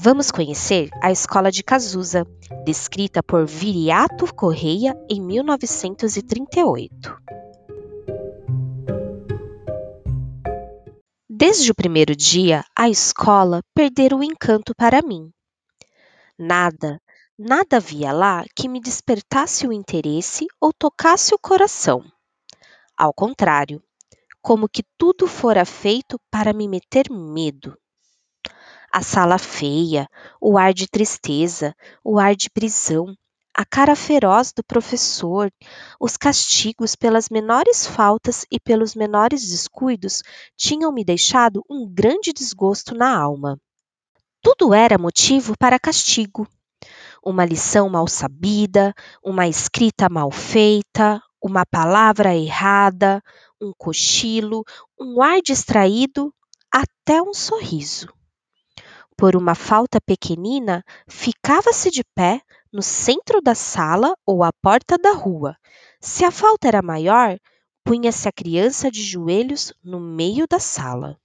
Vamos conhecer a escola de Cazuza, descrita por Viriato Correia em 1938. Desde o primeiro dia, a escola perdera o encanto para mim. Nada, nada havia lá que me despertasse o interesse ou tocasse o coração. Ao contrário, como que tudo fora feito para me meter medo. A sala feia, o ar de tristeza, o ar de prisão, a cara feroz do professor, os castigos pelas menores faltas e pelos menores descuidos tinham me deixado um grande desgosto na alma. Tudo era motivo para castigo. Uma lição mal sabida, uma escrita mal feita, uma palavra errada, um cochilo, um ar distraído, até um sorriso. Por uma falta pequenina, ficava-se de pé no centro da sala ou à porta da rua. Se a falta era maior, punha-se a criança de joelhos no meio da sala.